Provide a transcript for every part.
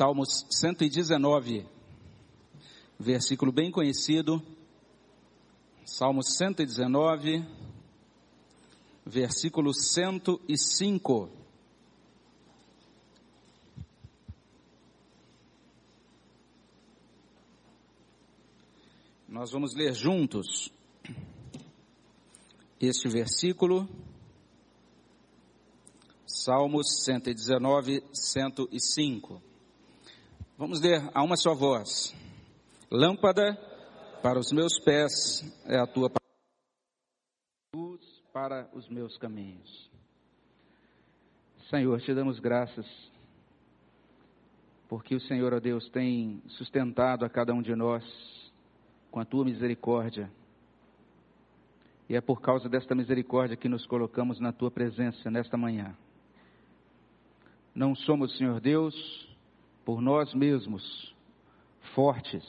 Salmos 119, versículo bem conhecido. Salmos 119, versículo 105. Nós vamos ler juntos este versículo. Salmos 119, 105. Vamos ler a uma só voz. Lâmpada para os meus pés é a tua luz para os meus caminhos. Senhor, te damos graças porque o Senhor, ó Deus, tem sustentado a cada um de nós com a tua misericórdia. E é por causa desta misericórdia que nos colocamos na tua presença nesta manhã. Não somos, Senhor Deus, por nós mesmos, fortes,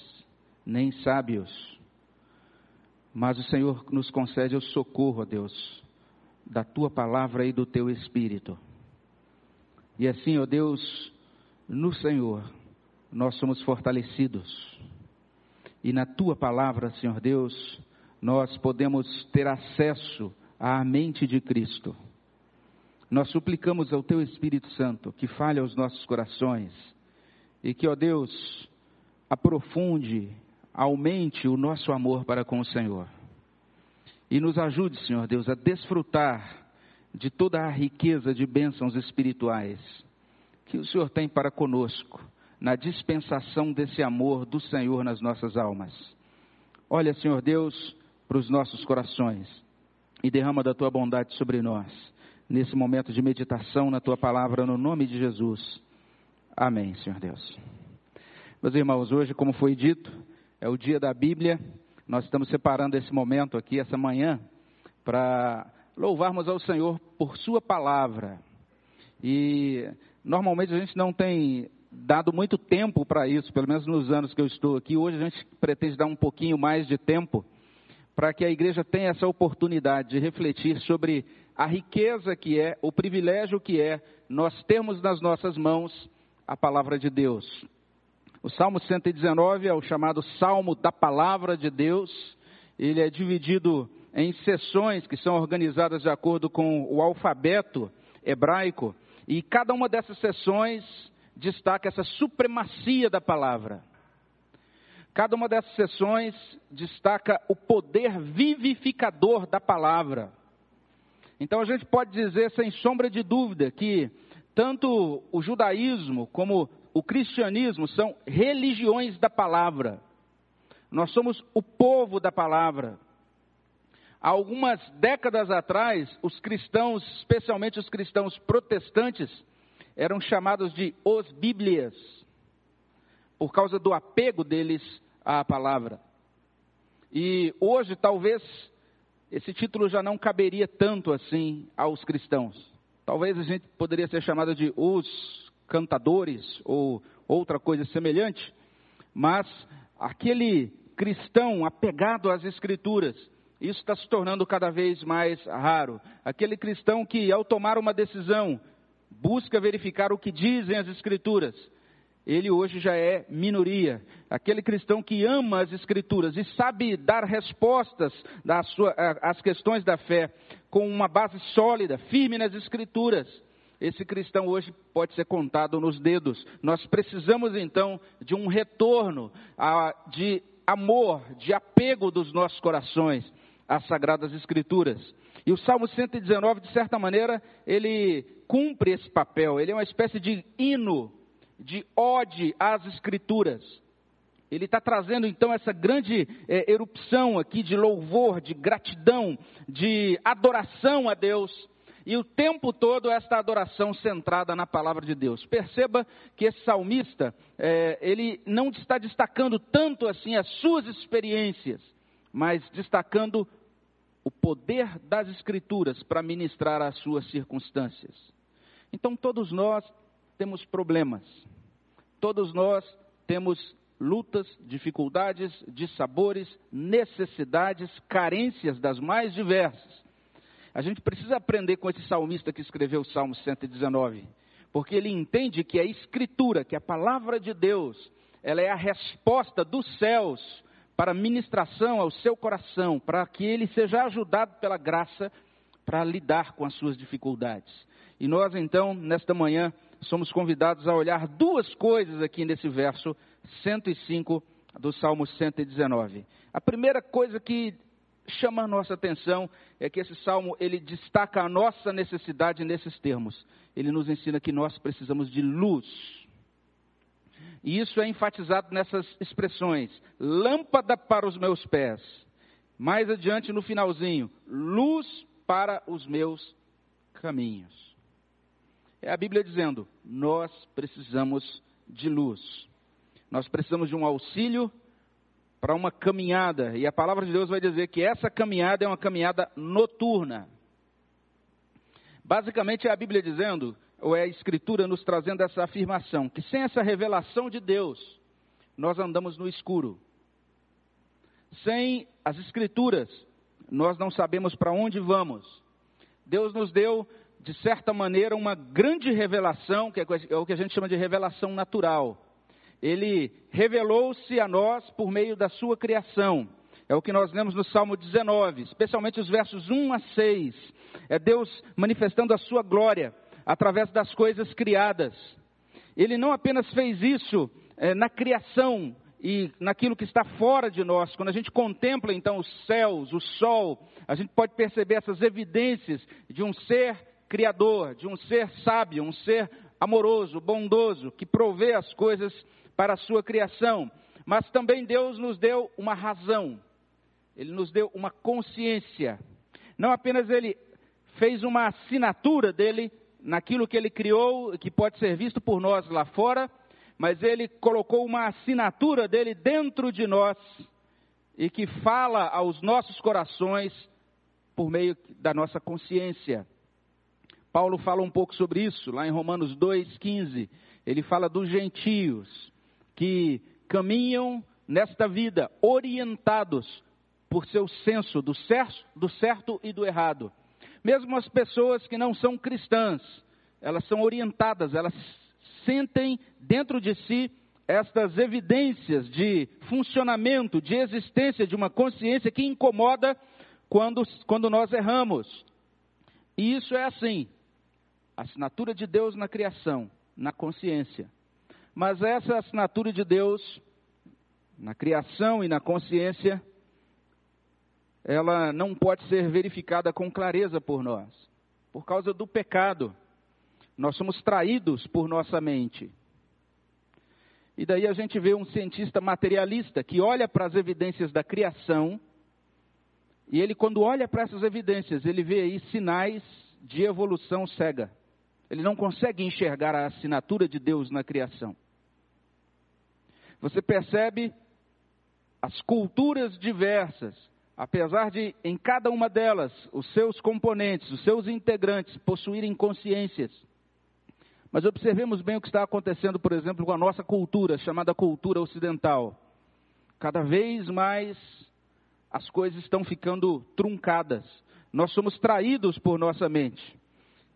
nem sábios, mas o Senhor nos concede o socorro, ó Deus, da tua palavra e do teu espírito. E assim, ó Deus, no Senhor, nós somos fortalecidos. E na tua palavra, Senhor Deus, nós podemos ter acesso à mente de Cristo nós suplicamos ao Teu Espírito Santo que fale aos nossos corações e que, ó Deus, aprofunde, aumente o nosso amor para com o Senhor. E nos ajude, Senhor Deus, a desfrutar de toda a riqueza de bênçãos espirituais que o Senhor tem para conosco, na dispensação desse amor do Senhor nas nossas almas. Olha, Senhor Deus, para os nossos corações e derrama da tua bondade sobre nós nesse momento de meditação na tua palavra, no nome de Jesus. Amém, Senhor Deus. Meus irmãos, hoje, como foi dito, é o dia da Bíblia. Nós estamos separando esse momento aqui, essa manhã, para louvarmos ao Senhor por Sua palavra. E normalmente a gente não tem dado muito tempo para isso, pelo menos nos anos que eu estou aqui. Hoje a gente pretende dar um pouquinho mais de tempo para que a igreja tenha essa oportunidade de refletir sobre a riqueza que é, o privilégio que é nós termos nas nossas mãos a palavra de Deus. O Salmo 119 é o chamado Salmo da Palavra de Deus. Ele é dividido em sessões que são organizadas de acordo com o alfabeto hebraico, e cada uma dessas sessões destaca essa supremacia da palavra. Cada uma dessas sessões destaca o poder vivificador da palavra. Então a gente pode dizer, sem sombra de dúvida, que tanto o judaísmo como o cristianismo são religiões da palavra. Nós somos o povo da palavra. Há algumas décadas atrás, os cristãos, especialmente os cristãos protestantes, eram chamados de os Bíblias, por causa do apego deles à palavra. E hoje, talvez, esse título já não caberia tanto assim aos cristãos. Talvez a gente poderia ser chamado de os cantadores ou outra coisa semelhante, mas aquele cristão apegado às escrituras, isso está se tornando cada vez mais raro. Aquele cristão que, ao tomar uma decisão, busca verificar o que dizem as escrituras, ele hoje já é minoria. Aquele cristão que ama as Escrituras e sabe dar respostas às questões da fé com uma base sólida, firme nas Escrituras. Esse cristão hoje pode ser contado nos dedos. Nós precisamos então de um retorno de amor, de apego dos nossos corações às Sagradas Escrituras. E o Salmo 119, de certa maneira, ele cumpre esse papel. Ele é uma espécie de hino de ode às Escrituras. Ele está trazendo então essa grande é, erupção aqui de louvor, de gratidão, de adoração a Deus. E o tempo todo esta adoração centrada na palavra de Deus. Perceba que esse salmista, é, ele não está destacando tanto assim as suas experiências, mas destacando o poder das Escrituras para ministrar às suas circunstâncias. Então todos nós temos problemas. Todos nós temos lutas, dificuldades, dissabores, necessidades, carências das mais diversas. A gente precisa aprender com esse salmista que escreveu o Salmo 119, porque ele entende que a Escritura, que a palavra de Deus, ela é a resposta dos céus para ministração ao seu coração, para que ele seja ajudado pela graça para lidar com as suas dificuldades. E nós, então, nesta manhã, somos convidados a olhar duas coisas aqui nesse verso 105 do Salmo 119. A primeira coisa que chama a nossa atenção é que esse salmo ele destaca a nossa necessidade nesses termos. Ele nos ensina que nós precisamos de luz. E isso é enfatizado nessas expressões: lâmpada para os meus pés. Mais adiante no finalzinho, luz para os meus caminhos. É a Bíblia dizendo: nós precisamos de luz. Nós precisamos de um auxílio para uma caminhada. E a palavra de Deus vai dizer que essa caminhada é uma caminhada noturna. Basicamente é a Bíblia dizendo, ou é a Escritura nos trazendo essa afirmação, que sem essa revelação de Deus, nós andamos no escuro. Sem as Escrituras, nós não sabemos para onde vamos. Deus nos deu, de certa maneira, uma grande revelação, que é o que a gente chama de revelação natural ele revelou-se a nós por meio da sua criação. É o que nós lemos no Salmo 19, especialmente os versos 1 a 6. É Deus manifestando a sua glória através das coisas criadas. Ele não apenas fez isso é, na criação e naquilo que está fora de nós. Quando a gente contempla então os céus, o sol, a gente pode perceber essas evidências de um ser criador, de um ser sábio, um ser amoroso, bondoso, que provê as coisas para a sua criação, mas também Deus nos deu uma razão, Ele nos deu uma consciência. Não apenas Ele fez uma assinatura dele naquilo que Ele criou, que pode ser visto por nós lá fora, mas Ele colocou uma assinatura dele dentro de nós e que fala aos nossos corações por meio da nossa consciência. Paulo fala um pouco sobre isso, lá em Romanos 2,15. Ele fala dos gentios que caminham nesta vida orientados por seu senso do certo, do certo e do errado. Mesmo as pessoas que não são cristãs, elas são orientadas, elas sentem dentro de si estas evidências de funcionamento, de existência de uma consciência que incomoda quando, quando nós erramos. E isso é assim: a assinatura de Deus na criação, na consciência. Mas essa assinatura de Deus, na criação e na consciência, ela não pode ser verificada com clareza por nós, por causa do pecado. Nós somos traídos por nossa mente. E daí a gente vê um cientista materialista que olha para as evidências da criação, e ele, quando olha para essas evidências, ele vê aí sinais de evolução cega. Ele não consegue enxergar a assinatura de Deus na criação. Você percebe as culturas diversas, apesar de em cada uma delas os seus componentes, os seus integrantes possuírem consciências. Mas observemos bem o que está acontecendo, por exemplo, com a nossa cultura, chamada cultura ocidental. Cada vez mais as coisas estão ficando truncadas. Nós somos traídos por nossa mente.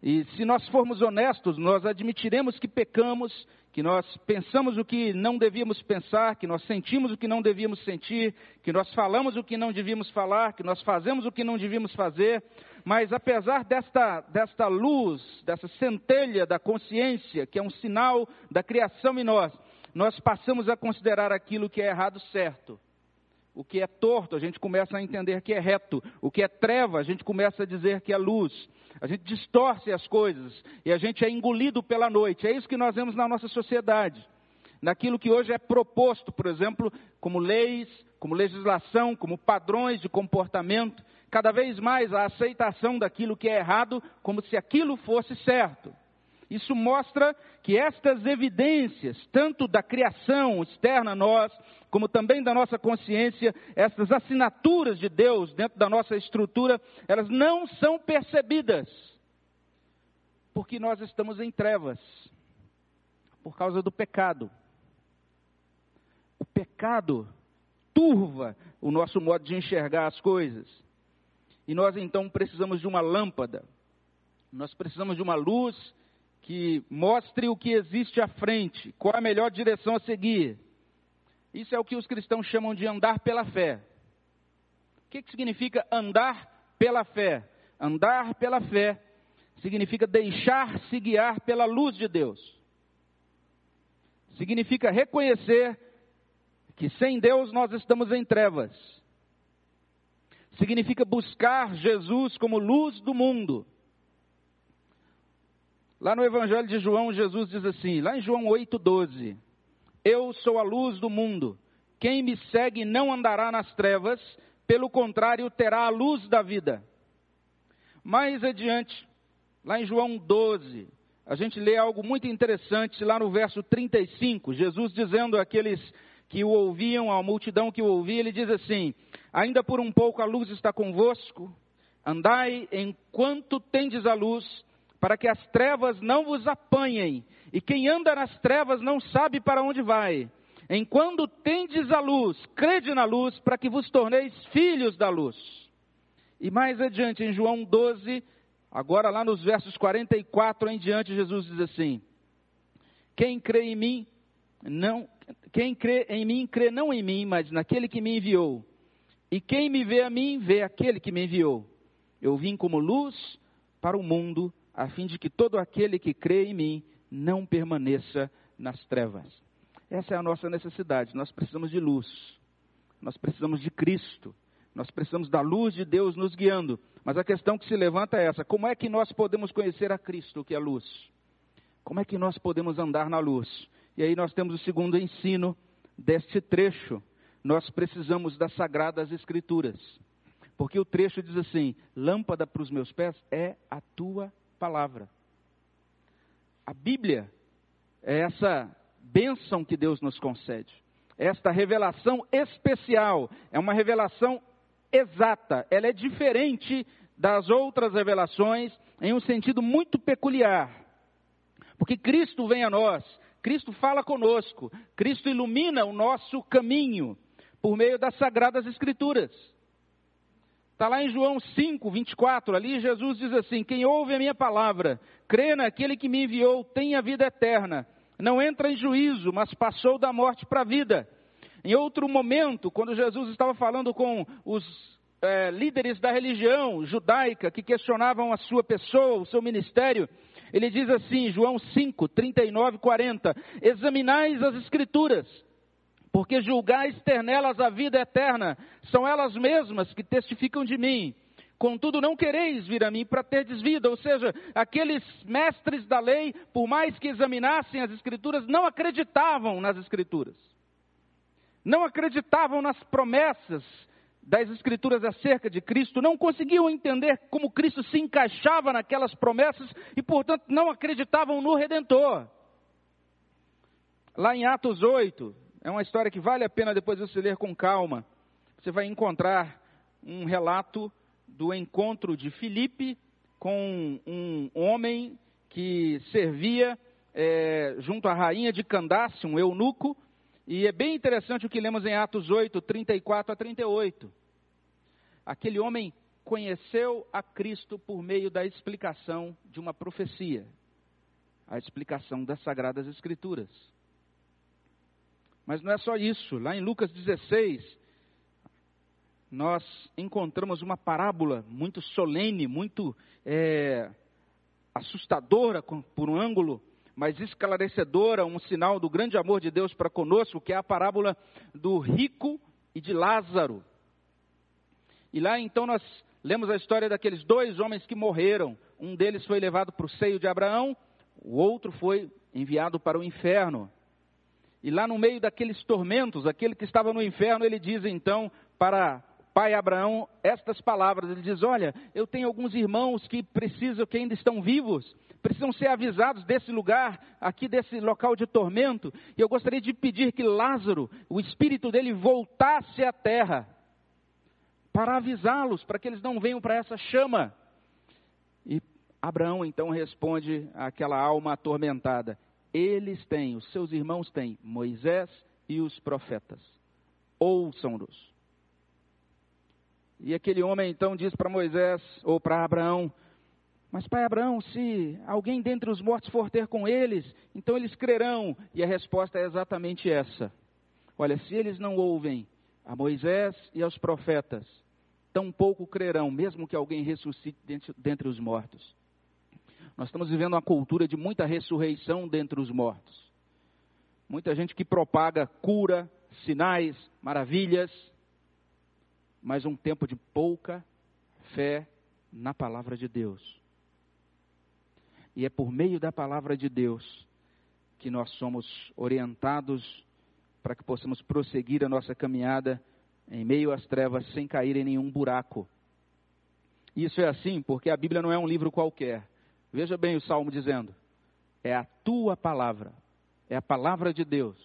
E se nós formos honestos, nós admitiremos que pecamos, que nós pensamos o que não devíamos pensar, que nós sentimos o que não devíamos sentir, que nós falamos o que não devíamos falar, que nós fazemos o que não devíamos fazer. Mas apesar desta, desta luz, dessa centelha da consciência, que é um sinal da criação em nós, nós passamos a considerar aquilo que é errado certo. O que é torto, a gente começa a entender que é reto. O que é treva, a gente começa a dizer que é luz. A gente distorce as coisas e a gente é engolido pela noite. É isso que nós vemos na nossa sociedade. Naquilo que hoje é proposto, por exemplo, como leis, como legislação, como padrões de comportamento. Cada vez mais a aceitação daquilo que é errado, como se aquilo fosse certo. Isso mostra que estas evidências, tanto da criação externa a nós, como também da nossa consciência, essas assinaturas de Deus dentro da nossa estrutura, elas não são percebidas, porque nós estamos em trevas, por causa do pecado. O pecado turva o nosso modo de enxergar as coisas. E nós então precisamos de uma lâmpada, nós precisamos de uma luz que mostre o que existe à frente, qual a melhor direção a seguir. Isso é o que os cristãos chamam de andar pela fé. O que, que significa andar pela fé? Andar pela fé significa deixar-se guiar pela luz de Deus. Significa reconhecer que sem Deus nós estamos em trevas. Significa buscar Jesus como luz do mundo. Lá no Evangelho de João, Jesus diz assim, lá em João 8,12: Eu sou a luz do mundo. Quem me segue não andará nas trevas, pelo contrário, terá a luz da vida. Mais adiante, lá em João 12, a gente lê algo muito interessante lá no verso 35, Jesus dizendo àqueles que o ouviam, à multidão que o ouvia, ele diz assim: Ainda por um pouco a luz está convosco, andai enquanto tendes a luz, para que as trevas não vos apanhem, e quem anda nas trevas não sabe para onde vai. Enquanto tendes a luz, crede na luz, para que vos torneis filhos da luz. E mais adiante, em João 12, agora lá nos versos 44 em diante, Jesus diz assim: Quem crê em mim, não, quem crê em mim, crê não em mim, mas naquele que me enviou. E quem me vê a mim, vê aquele que me enviou. Eu vim como luz para o mundo, a fim de que todo aquele que crê em mim não permaneça nas trevas. Essa é a nossa necessidade. Nós precisamos de luz. Nós precisamos de Cristo. Nós precisamos da luz de Deus nos guiando. Mas a questão que se levanta é essa: como é que nós podemos conhecer a Cristo, que é a luz? Como é que nós podemos andar na luz? E aí nós temos o segundo ensino deste trecho. Nós precisamos das sagradas escrituras. Porque o trecho diz assim: lâmpada para os meus pés é a tua palavra. A Bíblia é essa bênção que Deus nos concede. Esta revelação especial é uma revelação exata, ela é diferente das outras revelações em um sentido muito peculiar. Porque Cristo vem a nós, Cristo fala conosco, Cristo ilumina o nosso caminho por meio das sagradas Escrituras. Está lá em João 5, 24, ali Jesus diz assim: Quem ouve a minha palavra, crê naquele que me enviou, tem a vida eterna. Não entra em juízo, mas passou da morte para a vida. Em outro momento, quando Jesus estava falando com os é, líderes da religião judaica que questionavam a sua pessoa, o seu ministério, ele diz assim, João 5, 39 40: Examinais as Escrituras porque julgais ter nelas a vida eterna, são elas mesmas que testificam de mim. Contudo, não quereis vir a mim para ter vida, ou seja, aqueles mestres da lei, por mais que examinassem as Escrituras, não acreditavam nas Escrituras, não acreditavam nas promessas das Escrituras acerca de Cristo, não conseguiam entender como Cristo se encaixava naquelas promessas e, portanto, não acreditavam no Redentor. Lá em Atos 8, é uma história que vale a pena depois você ler com calma. Você vai encontrar um relato do encontro de Filipe com um homem que servia é, junto à rainha de Candace, um eunuco, e é bem interessante o que lemos em Atos 8, 34 a 38. Aquele homem conheceu a Cristo por meio da explicação de uma profecia, a explicação das Sagradas Escrituras. Mas não é só isso. Lá em Lucas 16, nós encontramos uma parábola muito solene, muito é, assustadora por um ângulo, mas esclarecedora, um sinal do grande amor de Deus para conosco, que é a parábola do rico e de Lázaro. E lá então nós lemos a história daqueles dois homens que morreram. Um deles foi levado para o seio de Abraão, o outro foi enviado para o inferno. E lá no meio daqueles tormentos, aquele que estava no inferno, ele diz então para pai Abraão estas palavras. Ele diz: Olha, eu tenho alguns irmãos que precisam, que ainda estão vivos, precisam ser avisados desse lugar, aqui desse local de tormento. E eu gostaria de pedir que Lázaro, o espírito dele, voltasse à terra para avisá-los, para que eles não venham para essa chama. E Abraão então responde àquela alma atormentada: eles têm, os seus irmãos têm, Moisés e os profetas. Ouçam-nos. E aquele homem então diz para Moisés, ou para Abraão: Mas, pai Abraão, se alguém dentre os mortos for ter com eles, então eles crerão. E a resposta é exatamente essa. Olha, se eles não ouvem a Moisés e aos profetas, tampouco crerão, mesmo que alguém ressuscite dentre os mortos. Nós estamos vivendo uma cultura de muita ressurreição dentre os mortos. Muita gente que propaga cura, sinais, maravilhas, mas um tempo de pouca fé na palavra de Deus. E é por meio da palavra de Deus que nós somos orientados para que possamos prosseguir a nossa caminhada em meio às trevas sem cair em nenhum buraco. Isso é assim porque a Bíblia não é um livro qualquer. Veja bem o salmo dizendo: é a tua palavra, é a palavra de Deus.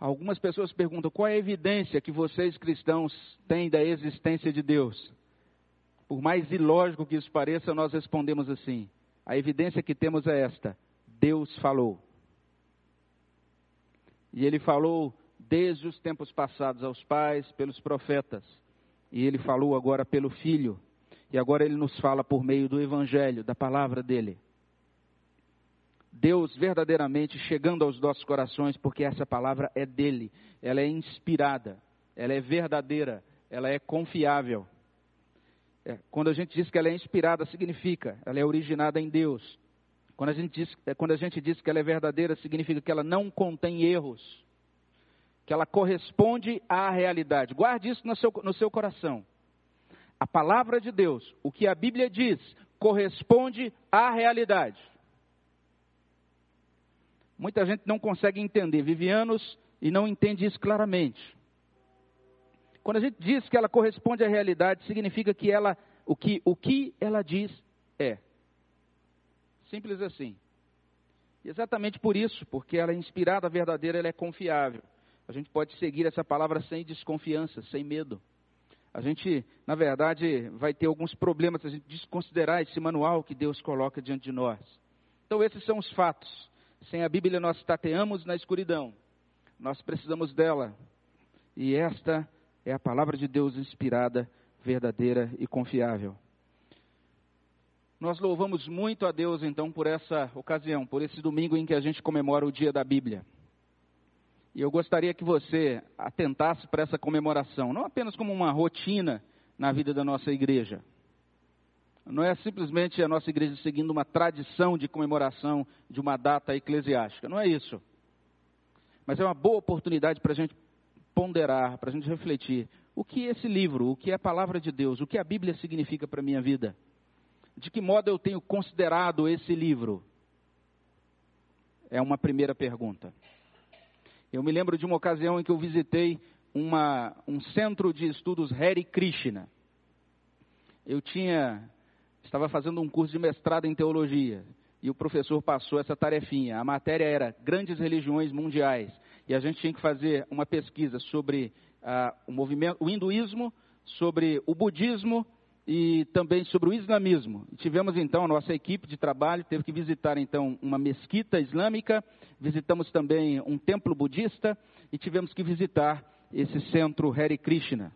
Algumas pessoas perguntam qual é a evidência que vocês cristãos têm da existência de Deus. Por mais ilógico que isso pareça, nós respondemos assim: a evidência que temos é esta: Deus falou. E ele falou desde os tempos passados aos pais, pelos profetas. E ele falou agora pelo Filho. E agora ele nos fala por meio do Evangelho, da palavra dele. Deus verdadeiramente chegando aos nossos corações, porque essa palavra é dele, ela é inspirada, ela é verdadeira, ela é confiável. É, quando a gente diz que ela é inspirada, significa ela é originada em Deus. Quando a, gente diz, é, quando a gente diz que ela é verdadeira, significa que ela não contém erros, que ela corresponde à realidade. Guarde isso no seu, no seu coração a palavra de Deus, o que a Bíblia diz, corresponde à realidade. Muita gente não consegue entender, vive anos e não entende isso claramente. Quando a gente diz que ela corresponde à realidade, significa que ela, o que, o que ela diz é. Simples assim. E exatamente por isso, porque ela é inspirada, verdadeira, ela é confiável. A gente pode seguir essa palavra sem desconfiança, sem medo a gente, na verdade, vai ter alguns problemas se a gente desconsiderar esse manual que Deus coloca diante de nós. Então, esses são os fatos. Sem a Bíblia, nós tateamos na escuridão. Nós precisamos dela. E esta é a palavra de Deus inspirada, verdadeira e confiável. Nós louvamos muito a Deus, então, por essa ocasião, por esse domingo em que a gente comemora o dia da Bíblia. E eu gostaria que você atentasse para essa comemoração, não apenas como uma rotina na vida da nossa igreja. Não é simplesmente a nossa igreja seguindo uma tradição de comemoração de uma data eclesiástica, não é isso. Mas é uma boa oportunidade para a gente ponderar, para a gente refletir o que esse livro, o que é a palavra de Deus, o que a Bíblia significa para a minha vida. De que modo eu tenho considerado esse livro? É uma primeira pergunta. Eu me lembro de uma ocasião em que eu visitei uma, um centro de estudos Hare Krishna. Eu tinha, estava fazendo um curso de mestrado em teologia e o professor passou essa tarefinha. A matéria era grandes religiões mundiais e a gente tinha que fazer uma pesquisa sobre uh, o movimento, o hinduísmo, sobre o budismo e também sobre o islamismo. Tivemos então a nossa equipe de trabalho teve que visitar então uma mesquita islâmica, visitamos também um templo budista e tivemos que visitar esse centro Hare Krishna.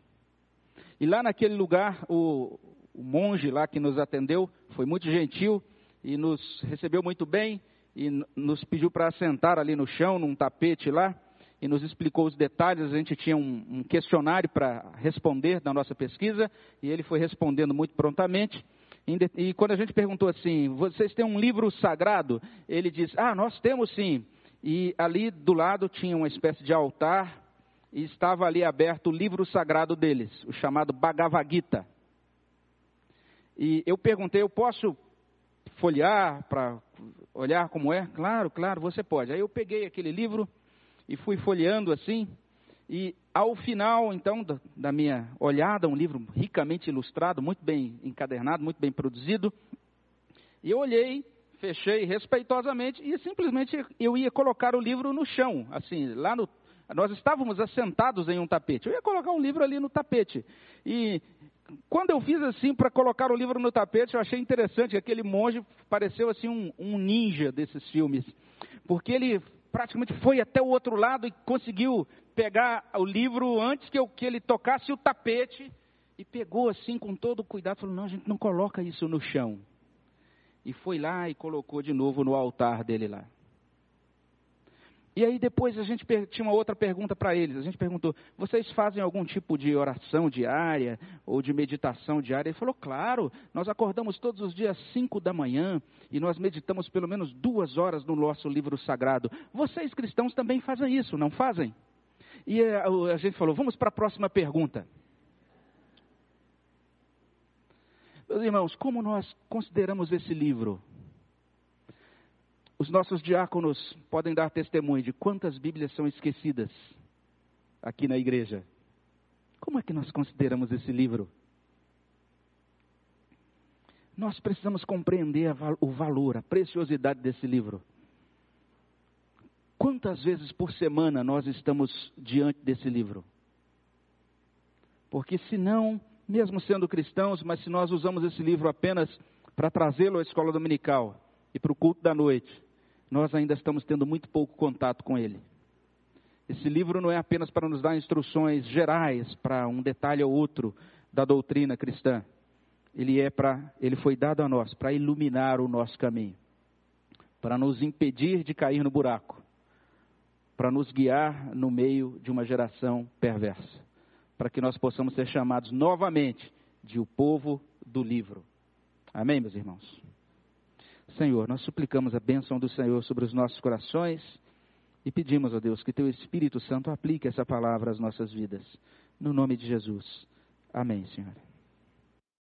E lá naquele lugar o, o monge lá que nos atendeu foi muito gentil e nos recebeu muito bem e nos pediu para sentar ali no chão, num tapete lá e nos explicou os detalhes. A gente tinha um, um questionário para responder da nossa pesquisa e ele foi respondendo muito prontamente. E quando a gente perguntou assim, vocês têm um livro sagrado? Ele disse, ah, nós temos sim. E ali do lado tinha uma espécie de altar e estava ali aberto o livro sagrado deles, o chamado Bhagavad Gita. E eu perguntei, eu posso folhear para olhar como é? Claro, claro, você pode. Aí eu peguei aquele livro e fui folheando assim. E ao final, então, da, minha olhada, um livro ricamente ilustrado, muito bem encadernado, muito bem produzido. Eu olhei, fechei respeitosamente e simplesmente eu ia colocar o livro no chão, assim, lá no. Nós estávamos assentados em um tapete. Eu ia colocar um livro ali no tapete. E quando eu fiz assim para colocar o livro no tapete, eu achei interessante. Aquele monge pareceu assim um, um ninja desses filmes, porque ele praticamente foi até o outro lado e conseguiu pegar o livro antes que, eu, que ele tocasse o tapete E pegou assim com todo cuidado, falou: não, a gente não coloca isso no chão. E foi lá e colocou de novo no altar dele lá. E aí depois a gente tinha uma outra pergunta para eles. A gente perguntou: vocês fazem algum tipo de oração diária ou de meditação diária? Ele falou: claro, nós acordamos todos os dias às 5 da manhã e nós meditamos pelo menos duas horas no nosso livro sagrado. Vocês cristãos também fazem isso, não fazem? E a, a gente falou: vamos para a próxima pergunta. Meus irmãos, como nós consideramos esse livro? Os nossos diáconos podem dar testemunho de quantas Bíblias são esquecidas aqui na igreja. Como é que nós consideramos esse livro? Nós precisamos compreender o valor, a preciosidade desse livro. Quantas vezes por semana nós estamos diante desse livro? Porque se não, mesmo sendo cristãos, mas se nós usamos esse livro apenas para trazê-lo à escola dominical e para o culto da noite, nós ainda estamos tendo muito pouco contato com ele. Esse livro não é apenas para nos dar instruções gerais para um detalhe ou outro da doutrina cristã. Ele é para, ele foi dado a nós para iluminar o nosso caminho, para nos impedir de cair no buraco, para nos guiar no meio de uma geração perversa, para que nós possamos ser chamados novamente de o povo do livro. Amém, meus irmãos. Senhor, nós suplicamos a bênção do Senhor sobre os nossos corações e pedimos a Deus que Teu Espírito Santo aplique essa palavra às nossas vidas. No nome de Jesus. Amém, Senhor.